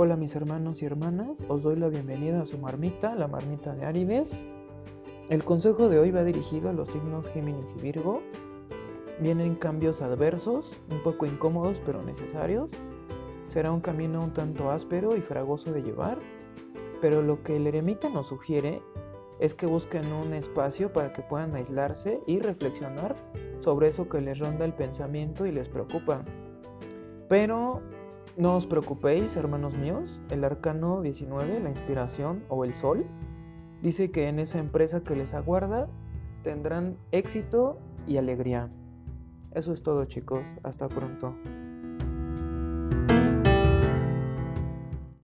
Hola mis hermanos y hermanas, os doy la bienvenida a su marmita, la marmita de Árides. El consejo de hoy va dirigido a los signos Géminis y Virgo. Vienen cambios adversos, un poco incómodos pero necesarios. Será un camino un tanto áspero y fragoso de llevar, pero lo que el eremita nos sugiere es que busquen un espacio para que puedan aislarse y reflexionar sobre eso que les ronda el pensamiento y les preocupa. Pero no os preocupéis, hermanos míos, el arcano 19, la inspiración o el sol, dice que en esa empresa que les aguarda tendrán éxito y alegría. Eso es todo chicos, hasta pronto.